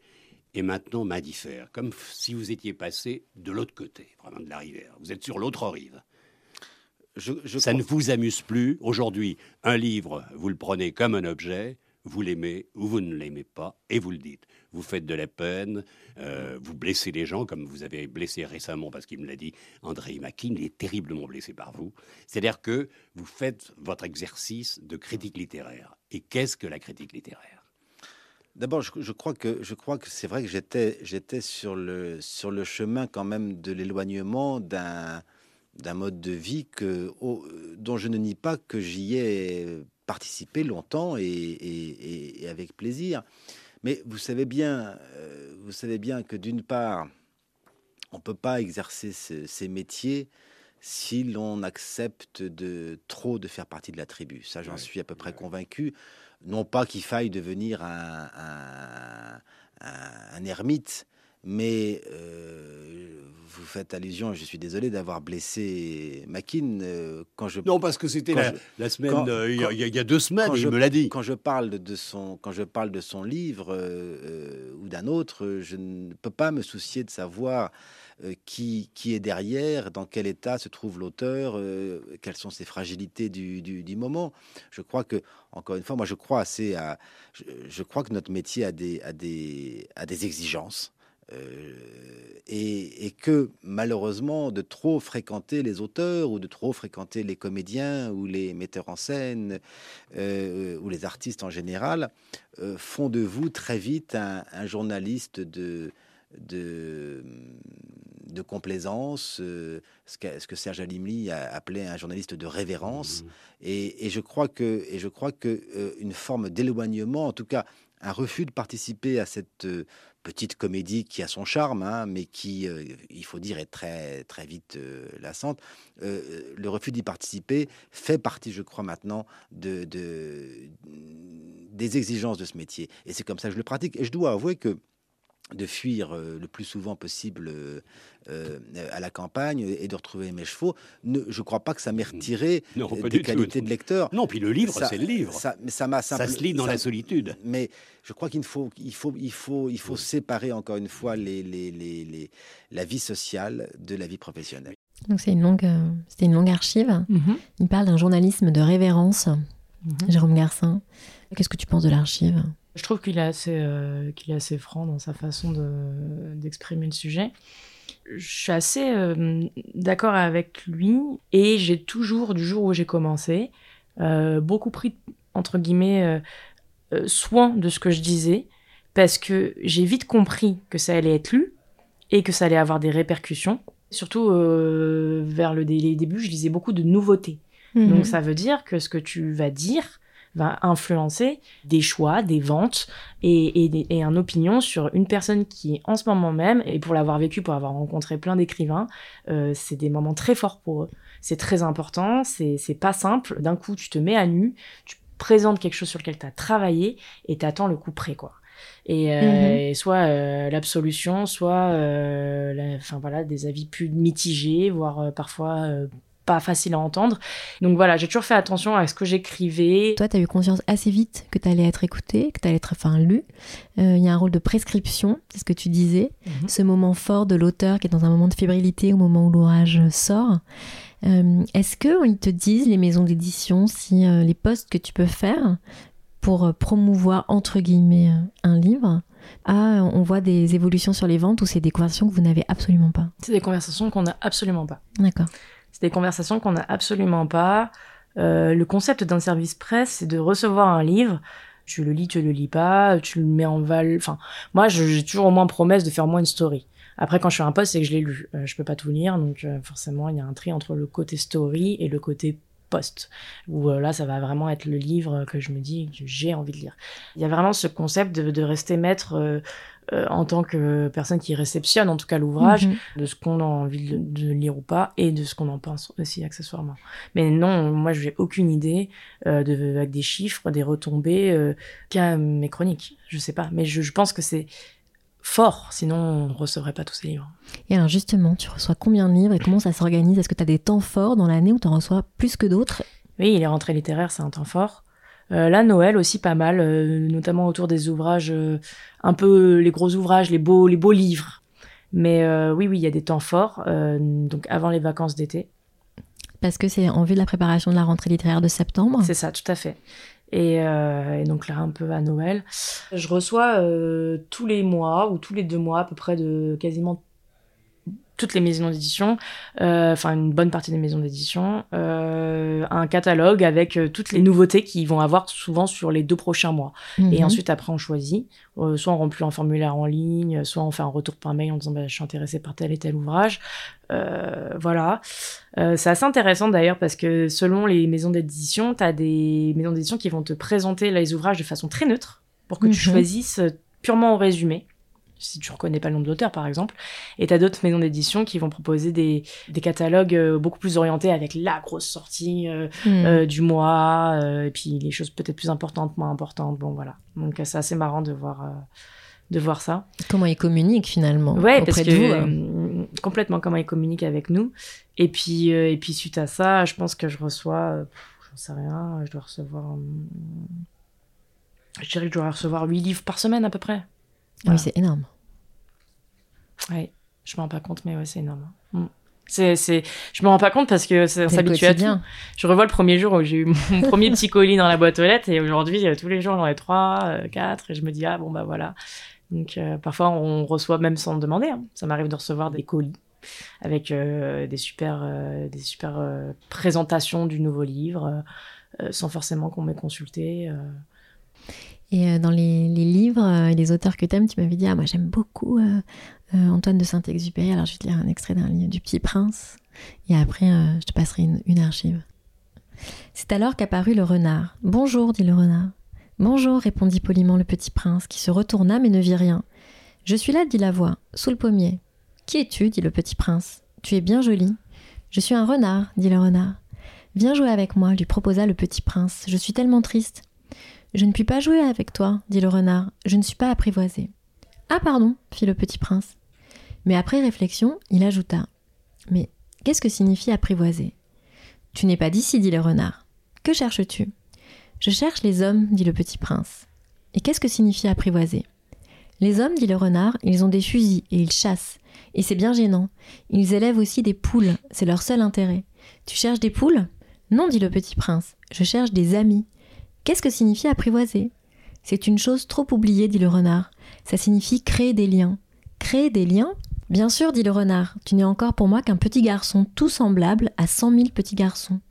et maintenant m'indiffèrent, comme si vous étiez passé de l'autre côté, vraiment de la rivière. Vous êtes sur l'autre rive ça ne vous amuse plus. Aujourd'hui, un livre, vous le prenez comme un objet, vous l'aimez ou vous ne l'aimez pas, et vous le dites. Vous faites de la peine, euh, vous blessez les gens, comme vous avez blessé récemment, parce qu'il me l'a dit, André Makin, il est terriblement blessé par vous. C'est-à-dire que vous faites votre exercice de critique littéraire. Et qu'est-ce que la critique littéraire? D'abord, je, crois que je crois que c'est vrai que j'étais j'étais sur le sur le chemin quand même de l'éloignement d'un d'un mode de vie que, dont je ne nie pas que j'y ai participé longtemps et, avec plaisir. Mais vous savez bien, euh, vous savez bien que d'une part, on peut pas exercer ces métiers si l'on accepte de trop de faire partie de la tribu. Ça, j'en suis à peu près convaincu. Non pas qu'il faille devenir un, un ermite, mais euh, vous faites allusion, je suis désolé d'avoir blessé Makin euh, quand je. Non, parce que c'était la, semaine, euh, il, y a, deux semaines, il me l'a dit. Quand je parle de son, quand je parle de son livre ou d'un autre, je ne peux pas me soucier de savoir qui, qui est derrière, dans quel état se trouve l'auteur, quelles sont ses fragilités du, du, moment. Je crois que, encore une fois, moi je crois assez à. Je, je crois que notre métier a des, a des, a des exigences. Euh, et, que malheureusement, de trop fréquenter les auteurs ou de trop fréquenter les comédiens ou les metteurs en scène euh, ou les artistes en général euh, font de vous très vite un, journaliste de, de, de complaisance, ce, que, ce que Serge Alimli a appelé un journaliste de révérence. Mmh. Et, et, je crois que, et je crois que une forme d'éloignement, en tout cas un refus de participer à cette petite comédie qui a son charme, hein, mais qui, euh, il faut dire, est très, très vite euh, lassante. Euh, le refus d'y participer fait partie, je crois, maintenant de, de, des exigences de ce métier. Et c'est comme ça que je le pratique. Et je dois avouer que de fuir le plus souvent possible à la campagne et de retrouver mes chevaux. Ne, je ne crois pas que ça m'ait retiré des qualités de lecteur. Non, puis le livre, c'est le livre. Ça, mais ça m'a ça se lit dans la solitude. Mais je crois qu'il faut, il faut, il faut, il faut séparer encore une fois les, les, les, la vie sociale de la vie professionnelle. Donc c'est une longue, c'était une longue archive. Mhm. Il parle d'un journalisme de révérence. Mhm. Jérôme Garcin. Qu'est-ce que tu penses de l'archive? Je trouve qu'il est, assez, euh, qu'il est assez franc dans sa façon de, d'exprimer le sujet. Je suis assez euh, d'accord avec lui et j'ai toujours, du jour où j'ai commencé, euh, beaucoup pris, entre guillemets, soin de ce que je disais parce que j'ai vite compris que ça allait être lu et que ça allait avoir des répercussions. Surtout vers le, les débuts, je lisais beaucoup de nouveautés. Mhm. Donc ça veut dire que ce que tu vas dire va influencer des choix, des ventes et, et, et une opinion sur une personne qui en ce moment même, et pour l'avoir vécu, pour avoir rencontré plein d'écrivains, euh, c'est des moments très forts pour eux. C'est très important, c'est pas simple. D'un coup, tu te mets à nu, tu présentes quelque chose sur lequel tu as travaillé et tu attends le coup près, quoi. Et, euh, Mhm. et soit euh, l'absolution, soit euh, la- enfin voilà des avis plus mitigés, voire euh, parfois euh, pas faciles à entendre. Donc voilà, j'ai toujours fait attention à ce que j'écrivais. Toi, tu as eu conscience assez vite que tu allais être écouté, que tu allais être enfin, lu. Euh, Il y a un rôle de prescription, c'est ce que tu disais. Mhm. Ce moment fort de l'auteur qui est dans un moment de fébrilité au moment où l'ouvrage sort. Euh, Est-ce qu'ils te disent, les maisons d'édition, si euh, les postes que tu peux faire pour promouvoir, entre guillemets, un livre, ah, on voit des évolutions sur les ventes ou c'est des conversations que vous n'avez absolument pas? C'est des conversations qu'on n'a absolument pas. D'accord. C'est des conversations qu'on n'a absolument pas. Euh, le concept d'un service presse, c'est de recevoir un livre. Tu le lis, tu le lis pas, tu le mets en val. Enfin, moi, j'ai toujours au moins promesse de faire moins une story. Après, quand je fais un post, c'est que je l'ai lu. Euh, je peux pas tout lire, donc euh, forcément, il y a un tri entre le côté story et le côté post. Où euh, là, ça va vraiment être le livre que je me dis que j'ai envie de lire. Il y a vraiment ce concept de, de rester maître euh, en tant que personne qui réceptionne, en tout cas, l'ouvrage, Mhm. de ce qu'on a envie de, de lire ou pas, et de ce qu'on en pense aussi accessoirement. Mais non, moi, je n'ai aucune idée euh, de, avec des chiffres, des retombées, euh, qu'à mes chroniques. Je sais pas, mais je, je pense que c'est fort, sinon on recevrait pas tous ces livres. Et alors justement, tu reçois combien de livres et comment ça s'organise? Est-ce que tu as des temps forts dans l'année où tu en reçois plus que d'autres? Oui, les rentrées littéraires, c'est un temps fort. Euh, là, Noël aussi pas mal, euh, notamment autour des ouvrages, euh, un peu les gros ouvrages, les beaux, les beaux livres. Mais euh, oui, oui, il y a des temps forts, euh, donc avant les vacances d'été. Parce que c'est en vue de la préparation de la rentrée littéraire de septembre. C'est ça, tout à fait. Et, euh, et donc là, un peu à Noël. Je reçois euh, tous les mois ou tous les deux mois à peu près de quasiment toutes les maisons d'édition, euh, enfin une bonne partie des maisons d'édition, euh, un catalogue avec euh, toutes les nouveautés qu'ils vont avoir souvent sur les deux prochains mois. Mhm. Et ensuite, après, on choisit. Euh, soit on remplit un formulaire en ligne, soit on fait un retour par mail en disant bah, je suis intéressé par tel et tel ouvrage. Euh, voilà. Euh, c'est assez intéressant d'ailleurs parce que selon les maisons d'édition, tu as des maisons d'édition qui vont te présenter les ouvrages de façon très neutre pour que tu Mhm. choisisses purement au résumé si tu reconnais pas le nombre d'auteurs par exemple. Et t'as d'autres maisons d'édition qui vont proposer des, des catalogues euh, beaucoup plus orientés avec la grosse sortie euh, Mhm. euh, du mois, euh, et puis les choses peut-être plus importantes, moins importantes. Bon voilà. Donc c'est assez marrant de voir, de voir ça. Comment ils communiquent finalement Ouais, auprès parce de que vous complètement comment ils communiquent avec nous. Et puis, et puis suite à ça, je pense que je reçois, j'en sais rien, je dois recevoir, hum, je dirais que je dois recevoir 8 livres par semaine à peu près. Ah Oui, c'est énorme. Ouais, je me rends pas compte, mais ouais, c'est énorme. Mm. C'est, c'est, je me rends pas compte parce que le s'habitue à tout. Je revois le premier jour où j'ai eu mon premier petit colis dans la boîte aux lettres et aujourd'hui, euh, tous les jours, j'en ai trois, euh, quatre et je me dis, ah bon, bah voilà. Donc, euh, parfois, on reçoit même sans demander. hein. Ça m'arrive de recevoir des colis avec euh, des super, des super présentations du nouveau livre sans forcément qu'on m'ait consulté. Et euh, dans les, livres euh, et les auteurs que tu aimes, tu m'avais dit Ah, moi j'aime beaucoup euh, Antoine de Saint-Exupéry. Alors je vais te lire un extrait d'un livre du Petit Prince. Et après, je te passerai une archive. C'est alors qu'apparut le renard. Bonjour, dit le renard. Bonjour, répondit poliment le petit prince, qui se retourna mais ne vit rien. Je suis là, dit la voix, sous le pommier. Qui es-tu dit le petit prince. Tu es bien joli. Je suis un renard, dit le renard. Viens jouer avec moi, lui proposa le petit prince. Je suis tellement triste. Je ne puis pas jouer avec toi, dit le renard. Je ne suis pas apprivoisé. Ah pardon, fit le petit prince. Mais après réflexion, il ajouta. Mais qu'est-ce que signifie apprivoiser Tu n'es pas d'ici, dit le renard. Que cherches-tu? Je cherche les hommes, dit le petit prince. Et qu'est-ce que signifie apprivoiser Les hommes, dit le renard, ils ont des fusils et ils chassent. Et c'est bien gênant. Ils élèvent aussi des poules, c'est leur seul intérêt. Tu cherches des poules? Non, dit le petit prince, je cherche des amis. Qu'est-ce que signifie apprivoiser? C'est une chose trop oubliée, dit le renard. Ça signifie créer des liens. Créer des liens? Bien sûr, dit le renard, tu n'es encore pour moi qu'un petit garçon tout semblable à cent mille petits garçons.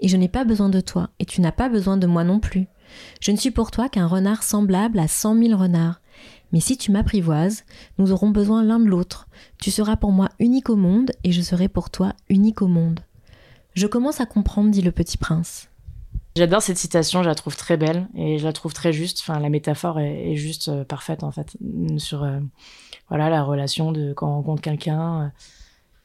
Et je n'ai pas besoin de toi, et tu n'as pas besoin de moi non plus. Je ne suis pour toi qu'un renard semblable à cent mille renards. Mais si tu m'apprivoises, nous aurons besoin l'un de l'autre. Tu seras pour moi unique au monde, et je serai pour toi unique au monde. Je commence à comprendre, dit le petit prince. J'adore cette citation, je la trouve très belle et je la trouve très juste. Enfin, la métaphore est, juste euh, parfaite en fait sur euh, voilà la relation de quand on rencontre quelqu'un euh,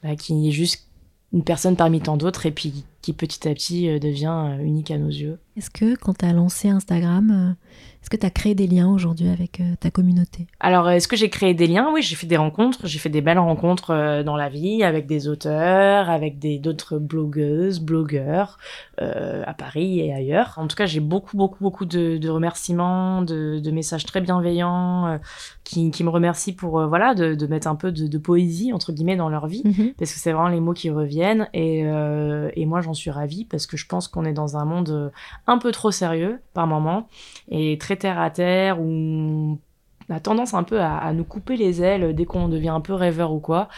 bah, qui est juste une personne parmi tant d'autres et puis qui petit à petit devient unique à nos yeux. Est-ce que quand tu as lancé Instagram, est-ce que tu as créé des liens aujourd'hui avec euh, ta communauté? Alors, est-ce que j'ai créé des liens? Oui, j'ai fait des rencontres. J'ai fait des belles rencontres euh, dans la vie avec des auteurs, avec des d'autres blogueuses, blogueurs euh, à Paris et ailleurs. En tout cas, j'ai beaucoup, beaucoup, beaucoup de, de remerciements, de, de, messages très bienveillants euh, qui, qui, me remercient pour voilà de, de, mettre un peu de, poésie entre guillemets dans leur vie, mhm. parce que c'est vraiment les mots qui reviennent. Et, et moi, j'en suis ravie parce que je pense qu'on est dans un monde un peu trop sérieux par moment et très terre à terre où on a tendance un peu à, nous couper les ailes dès qu'on devient un peu rêveur ou quoi.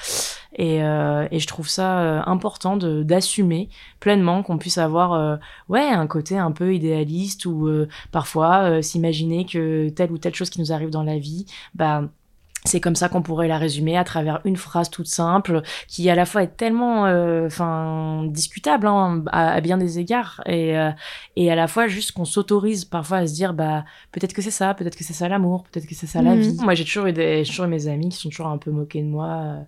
Et, euh, je trouve ça euh, important d'assumer pleinement qu'on puisse avoir euh, ouais un côté un peu idéaliste ou parfois s'imaginer que telle ou telle chose qui nous arrive dans la vie, bah c'est comme ça qu'on pourrait la résumer à travers une phrase toute simple qui à la fois est tellement euh, enfin discutable hein, à, bien des égards et euh, et à la fois juste qu'on s'autorise parfois à se dire bah peut-être que c'est ça peut-être que c'est ça l'amour peut-être que c'est ça la mhm. vie moi j'ai toujours eu des toujours eu mes amis qui sont toujours un peu moqués de moi euh,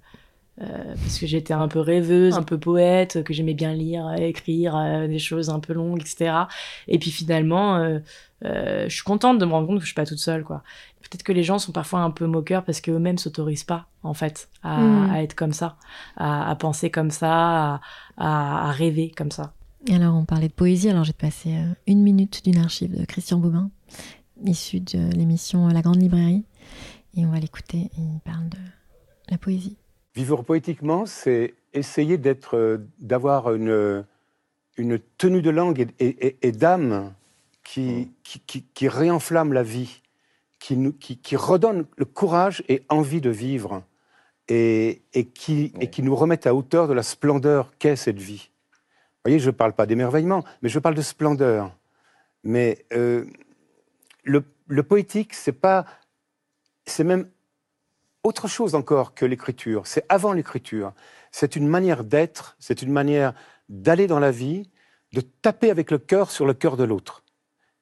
parce que j'étais un peu rêveuse, un peu poète, que j'aimais bien lire, écrire des choses un peu longues, etc. Et puis finalement, je suis contente de me rendre compte que je suis pas toute seule, quoi peut-être que les gens sont parfois un peu moqueurs parce qu'eux-mêmes s'autorisent pas, en fait, à, hmm. être comme ça, à, penser comme ça, à, rêver comme ça. Alors, on parlait de poésie, alors j'ai passé euh, une minute d'une archive de Christian Bobin, issue de l'émission La Grande Librairie, et on va l'écouter, il parle de la poésie. Vivre poétiquement, c'est essayer d'être, euh, d'avoir une, une tenue de langue et, d'âme qui, qui, qui réenflamme la vie qui, nous, qui, redonne le courage et envie de vivre et, qui, et qui nous remettent à hauteur de la splendeur qu'est cette vie. Vous voyez, je ne parle pas d'émerveillement, mais je parle de splendeur. Mais euh, le, le, poétique, c'est pas, c'est même autre chose encore que l'écriture. C'est avant l'écriture. C'est une manière d'être, c'est une manière d'aller dans la vie, de taper avec le cœur sur le cœur de l'autre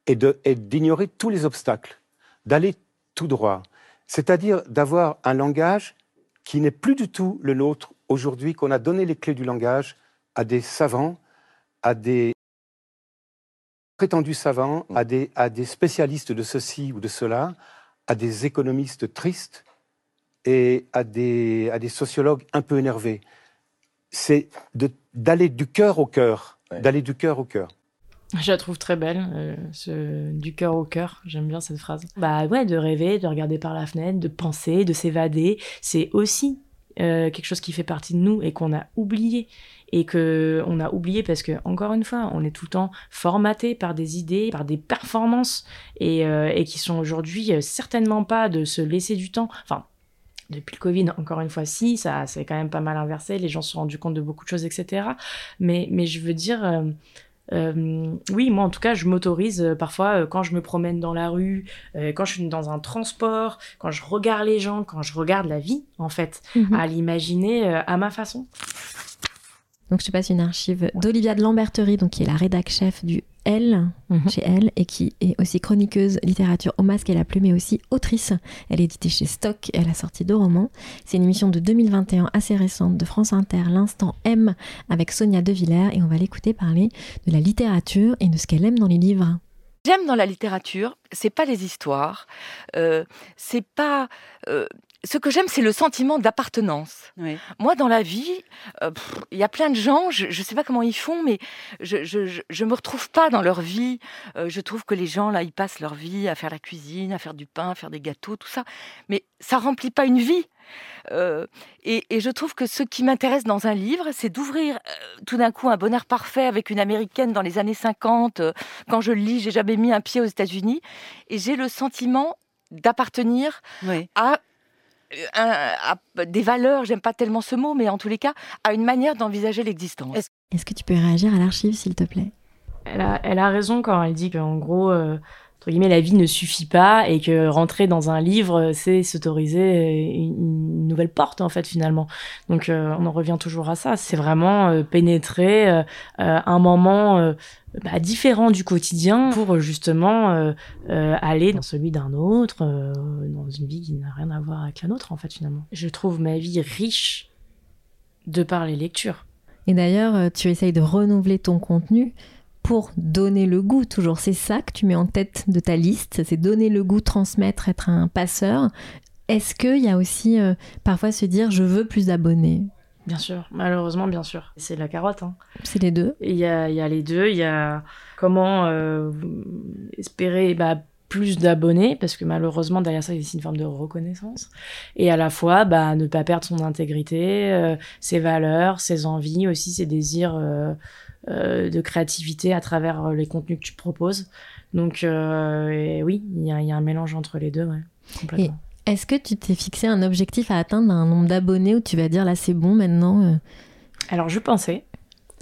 et d'ignorer tous les obstacles d'aller tout droit, c'est-à-dire d'avoir un langage qui n'est plus du tout le nôtre aujourd'hui, qu'on a donné les clés du langage à des savants, à des prétendus savants, à des, spécialistes de ceci ou de cela, à des économistes tristes et à des, à des sociologues un peu énervés. C'est d'aller du cœur au cœur, d'aller du cœur au cœur. Je la trouve très belle, euh, ce, du cœur au cœur. J'aime bien cette phrase. Bah ouais, de rêver, de regarder par la fenêtre, de penser, de s'évader, c'est aussi euh, quelque chose qui fait partie de nous et qu'on a oublié et que on a oublié parce que encore une fois, on est tout le temps formaté par des idées, par des performances et, euh, et qui sont aujourd'hui certainement pas de se laisser du temps. Enfin, depuis le Covid, encore une fois, si, ça c'est quand même pas mal inversé. Les gens se sont rendus compte de beaucoup de choses, etc. Mais, mais je veux dire, euh, oui, moi en tout cas, je m'autorise euh, parfois euh, quand je me promène dans la rue, quand je suis dans un transport, quand je regarde les gens, quand je regarde la vie, en fait, mhm. à l'imaginer à ma façon. Donc je te passe une archive d'Olivia de Lamberterie, donc qui est la rédac chef du elle, mhm. chez elle, et qui est aussi chroniqueuse littérature au masque et la plume, mais aussi autrice. Elle est éditée chez Stock, elle a sorti deux romans. C'est une émission de 2021 assez récente de France Inter, L'Instant M, avec Sonia Devillers, et on va l'écouter parler de la littérature et de ce qu'elle aime dans les livres. J'aime dans la littérature, c'est pas les histoires, euh, c'est pas euh, ce que j'aime, c'est le sentiment d'appartenance. Moi, dans la vie, euh, il y a plein de gens, je ne sais pas comment ils font, mais je ne me retrouve pas dans leur vie. Euh, je trouve que les gens, là, ils passent leur vie à faire la cuisine, à faire du pain, à faire des gâteaux, tout ça. Mais ça remplit pas une vie. Euh, et, je trouve que ce qui m'intéresse dans un livre, c'est d'ouvrir tout d'un coup un bonheur parfait avec une américaine dans les années 50. quand je le lis, j'ai jamais mis un pied aux États-Unis. Et j'ai le sentiment d'appartenir à à des valeurs, j'aime pas tellement ce mot, mais en tous les cas, à une manière d'envisager l'existence. Est-ce que tu peux réagir à l'archive, s'il te plaît? Elle a, elle a, raison quand elle dit qu'en gros, euh, entre guillemets, la vie ne suffit pas et que rentrer dans un livre, c'est s'autoriser une, nouvelle porte, en fait, finalement. Donc, euh, on en revient toujours à ça. C'est vraiment euh, pénétrer un moment bah, différent du quotidien pour justement euh, euh, aller dans celui d'un autre, euh, dans une vie qui n'a rien à voir avec la nôtre en fait finalement. Je trouve ma vie riche de par les lectures. Et d'ailleurs, tu essayes de renouveler ton contenu pour donner le goût, toujours. C'est ça que tu mets en tête de ta liste, c'est donner le goût, transmettre, être un passeur. Est-ce qu'il y a aussi parfois se dire je veux plus d'abonnés? Bien sûr, malheureusement, bien sûr. C'est la carotte. Hein. C'est les deux. Il y a, y a, les deux. Il y a comment euh, espérer bah, plus d'abonnés, parce que malheureusement, derrière ça, il y a une forme de reconnaissance. Et à la fois, bah, ne pas perdre son intégrité, euh, ses valeurs, ses envies, aussi ses désirs euh, de créativité à travers les contenus que tu proposes. Donc, oui, il y, y, a un mélange entre les deux, ouais, complètement. Est-ce que tu t'es fixé un objectif à atteindre, un nombre d'abonnés où tu vas dire là c'est bon maintenant euh? Alors je pensais.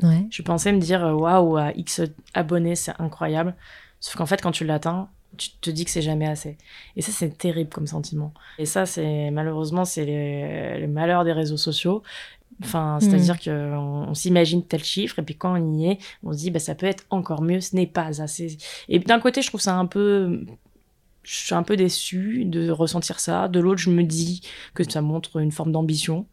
Ouais. Je pensais me dire euh, waouh, à X abonnés c'est incroyable. Sauf qu'en fait quand tu l'atteins, tu te dis que c'est jamais assez. Et ça c'est terrible comme sentiment. Et ça c'est malheureusement c'est le malheur des réseaux sociaux. Enfin, c'est-à-dire mm. qu'on on, s'imagine tel chiffre et puis quand on y est, on se dit bah ça peut être encore mieux, ce n'est pas assez. Et d'un côté, je trouve ça un peu je suis un peu déçue de ressentir ça. De l'autre, je me dis que ça montre une forme d'ambition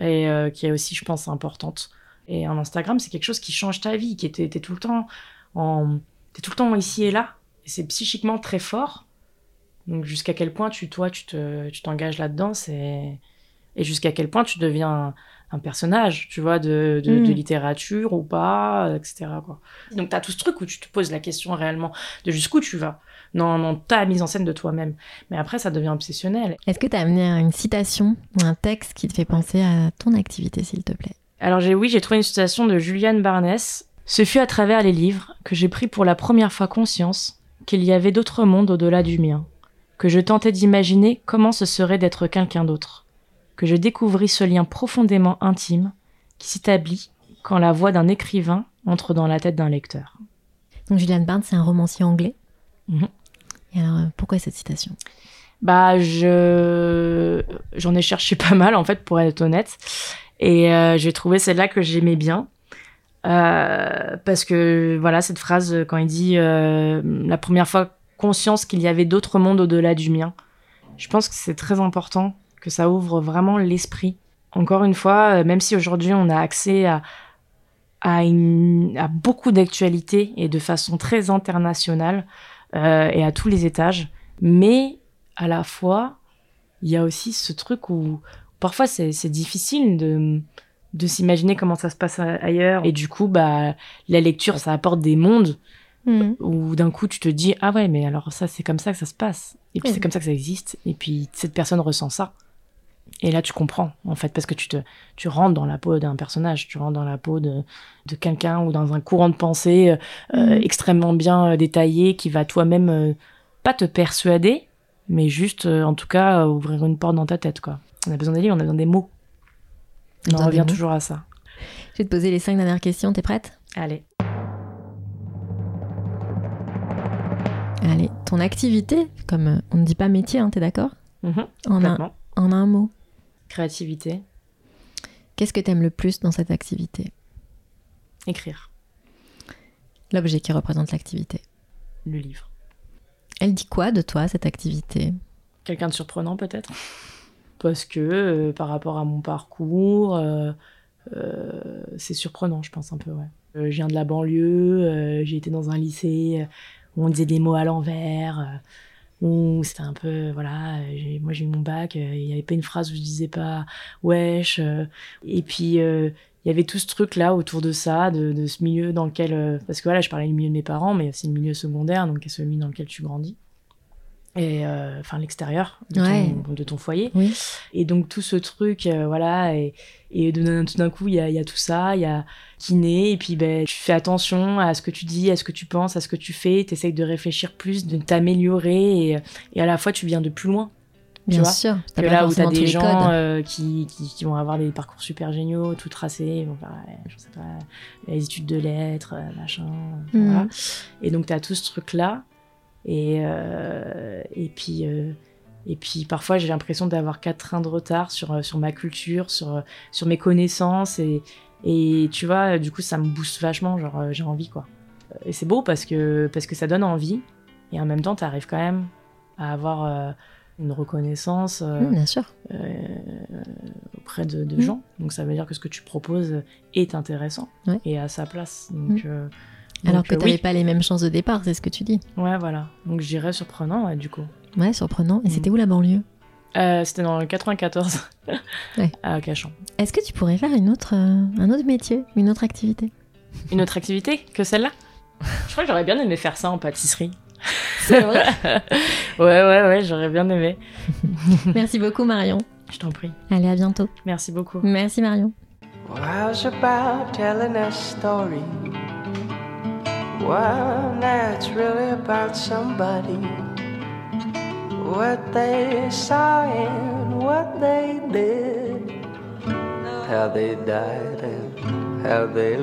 et euh, qui est aussi, je pense, importante. Et un Instagram, c'est quelque chose qui change ta vie, qui était tout le temps en, t'es tout le temps ici et là. Et c'est psychiquement très fort. Donc jusqu'à quel point tu, toi, tu te, tu t'engages là-dedans, c'est et jusqu'à quel point tu deviens un, personnage, tu vois, de, de, de, mm. littérature ou pas, etc. Quoi. Donc tu as tout ce truc où tu te poses la question réellement de jusqu'où tu vas dans, ta mise en scène de toi-même. Mais après, ça devient obsessionnel. Est-ce que tu as amené une citation ou un texte qui te fait penser à ton activité, s'il te plaît? Alors j'ai oui, j'ai trouvé une citation de Julianne Barnes. Ce fut à travers les livres que j'ai pris pour la première fois conscience qu'il y avait d'autres mondes au-delà du mien, que je tentais d'imaginer comment ce serait d'être quelqu'un d'autre, que je découvris ce lien profondément intime qui s'établit quand la voix d'un écrivain entre dans la tête d'un lecteur. Donc Julianne Barnes, c'est un romancier anglais? Mhm. Et alors, euh, pourquoi cette citation? Bah, je j'en ai cherché pas mal en fait, pour être honnête, et euh, j'ai trouvé celle-là que j'aimais bien. Euh, parce que voilà cette phrase quand il dit la première fois conscience qu'il y avait d'autres mondes au-delà du mien. Je pense que c'est très important que ça ouvre vraiment l'esprit. Encore une fois, même si aujourd'hui on a accès à, à, à beaucoup d'actualités et de façon très internationale, euh, et à tous les étages. Mais à la fois, il y a aussi ce truc où parfois c'est difficile de, de s'imaginer comment ça se passe ailleurs. Et du coup, bah, la lecture, ça apporte des mondes mm. où d'un coup tu te dis Ah ouais, mais alors ça, c'est comme ça que ça se passe. Et puis c'est comme ça que ça existe. Et puis cette personne ressent ça. Et là, tu comprends, en fait, parce que tu te, tu rentres dans la peau d'un personnage, tu rentres dans la peau de, de quelqu'un ou dans un courant de pensée euh, mhm. extrêmement bien euh, détaillé qui va toi-même euh, pas te persuader, mais juste, en tout cas, ouvrir une porte dans ta tête, quoi. On a besoin des livres, on a besoin des mots. On en revient toujours à ça. Je vais te poser les cinq dernières questions, t'es prête? Allez. Allez, ton activité, comme on ne dit pas métier, hein, t'es d'accord? Mhm, en, en un mot Créativité. Qu'est-ce que tu aimes le plus dans cette activité? Écrire. L'objet qui représente l'activité. Le livre. Elle dit quoi de toi, cette activité? Quelqu'un de surprenant peut-être? Parce que euh, par rapport à mon parcours, euh, euh, c'est surprenant, je pense un peu. Ouais. je viens de la banlieue, j'ai été dans un lycée où on disait des mots à l'envers. Où c'était un peu, voilà, moi j'ai eu mon bac, il n'y avait pas une phrase où je disais pas wesh. et puis, il y avait tout ce truc-là autour de ça, de, ce milieu dans lequel. parce que voilà, je parlais du milieu de mes parents, mais c'est le milieu secondaire, donc c'est celui dans lequel tu grandis et euh, enfin l'extérieur de, ton foyer. Et donc tout ce truc, euh, voilà, et, et de, tout d'un coup, il y a, y a, tout ça, il y a kiné, et puis ben, tu fais attention à ce que tu dis, à ce que tu penses, à ce que tu fais, tu essayes de réfléchir plus, de t'améliorer, et, et, à la fois tu viens de plus loin. Bien sûr. Que là où tu as des gens euh, qui, qui, vont avoir des parcours super géniaux, tout tracés, vont faire, je sais pas, les études de lettres, machin. Mm. Voilà. Et donc tu as tout ce truc-là. Et, euh, et, puis, euh, et puis parfois j'ai l'impression d'avoir quatre trains de retard sur, euh, sur ma culture, sur, sur mes connaissances. Et, et tu vois, du coup, ça me booste vachement. Genre, j'ai envie, quoi. Et c'est beau parce que, parce que ça donne envie. Et en même temps, tu arrives quand même à avoir une reconnaissance mmh, bien sûr. auprès de, de mmh. gens. Donc ça veut dire que ce que tu proposes est intéressant et à sa place. Donc, Alors que tu n'avais pas les mêmes chances de départ, c'est ce que tu dis. Ouais, voilà. Donc je dirais surprenant, ouais, du coup. Ouais, surprenant. Et mm. c'était où la banlieue? Euh, C'était dans le 94, [laughs] ouais. à Cachan. Est-ce que tu pourrais faire une autre, euh, un autre métier, une autre activité? Une autre activité que celle-là? Je crois que j'aurais bien aimé faire ça en pâtisserie. C'est vrai? [laughs] Ouais, ouais, ouais, j'aurais bien aimé. [laughs] Merci beaucoup, Marion. Je t'en prie. Allez, à bientôt. Merci beaucoup. Merci, Marion. Well, really about somebody. What they saw what they did. How they died and how they.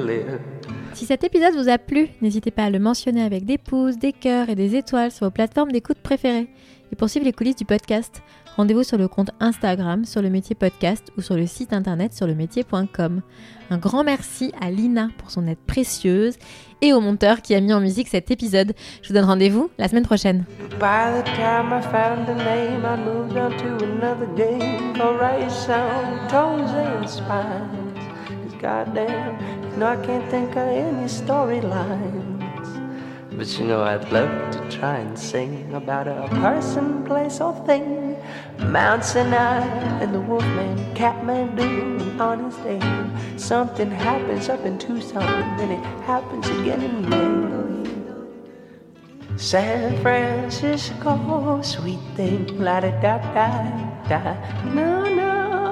Si cet épisode vous a plu, n'hésitez pas à le mentionner avec des pouces, des cœurs et des étoiles sur vos plateformes d'écoute préférées. Et pour suivre les coulisses du podcast, rendez-vous sur le compte Instagram sur le métier podcast ou sur le site internet sur le métier.com. Un grand merci à Lina pour son aide précieuse et au monteur qui a mis en musique cet épisode. Je vous donne rendez-vous la semaine prochaine. Mount Sinai and the Wolfman, Kathmandu and Honest Abe. Something happens up in Tucson, then it happens again in May. San Francisco, sweet thing, la da da da da. No,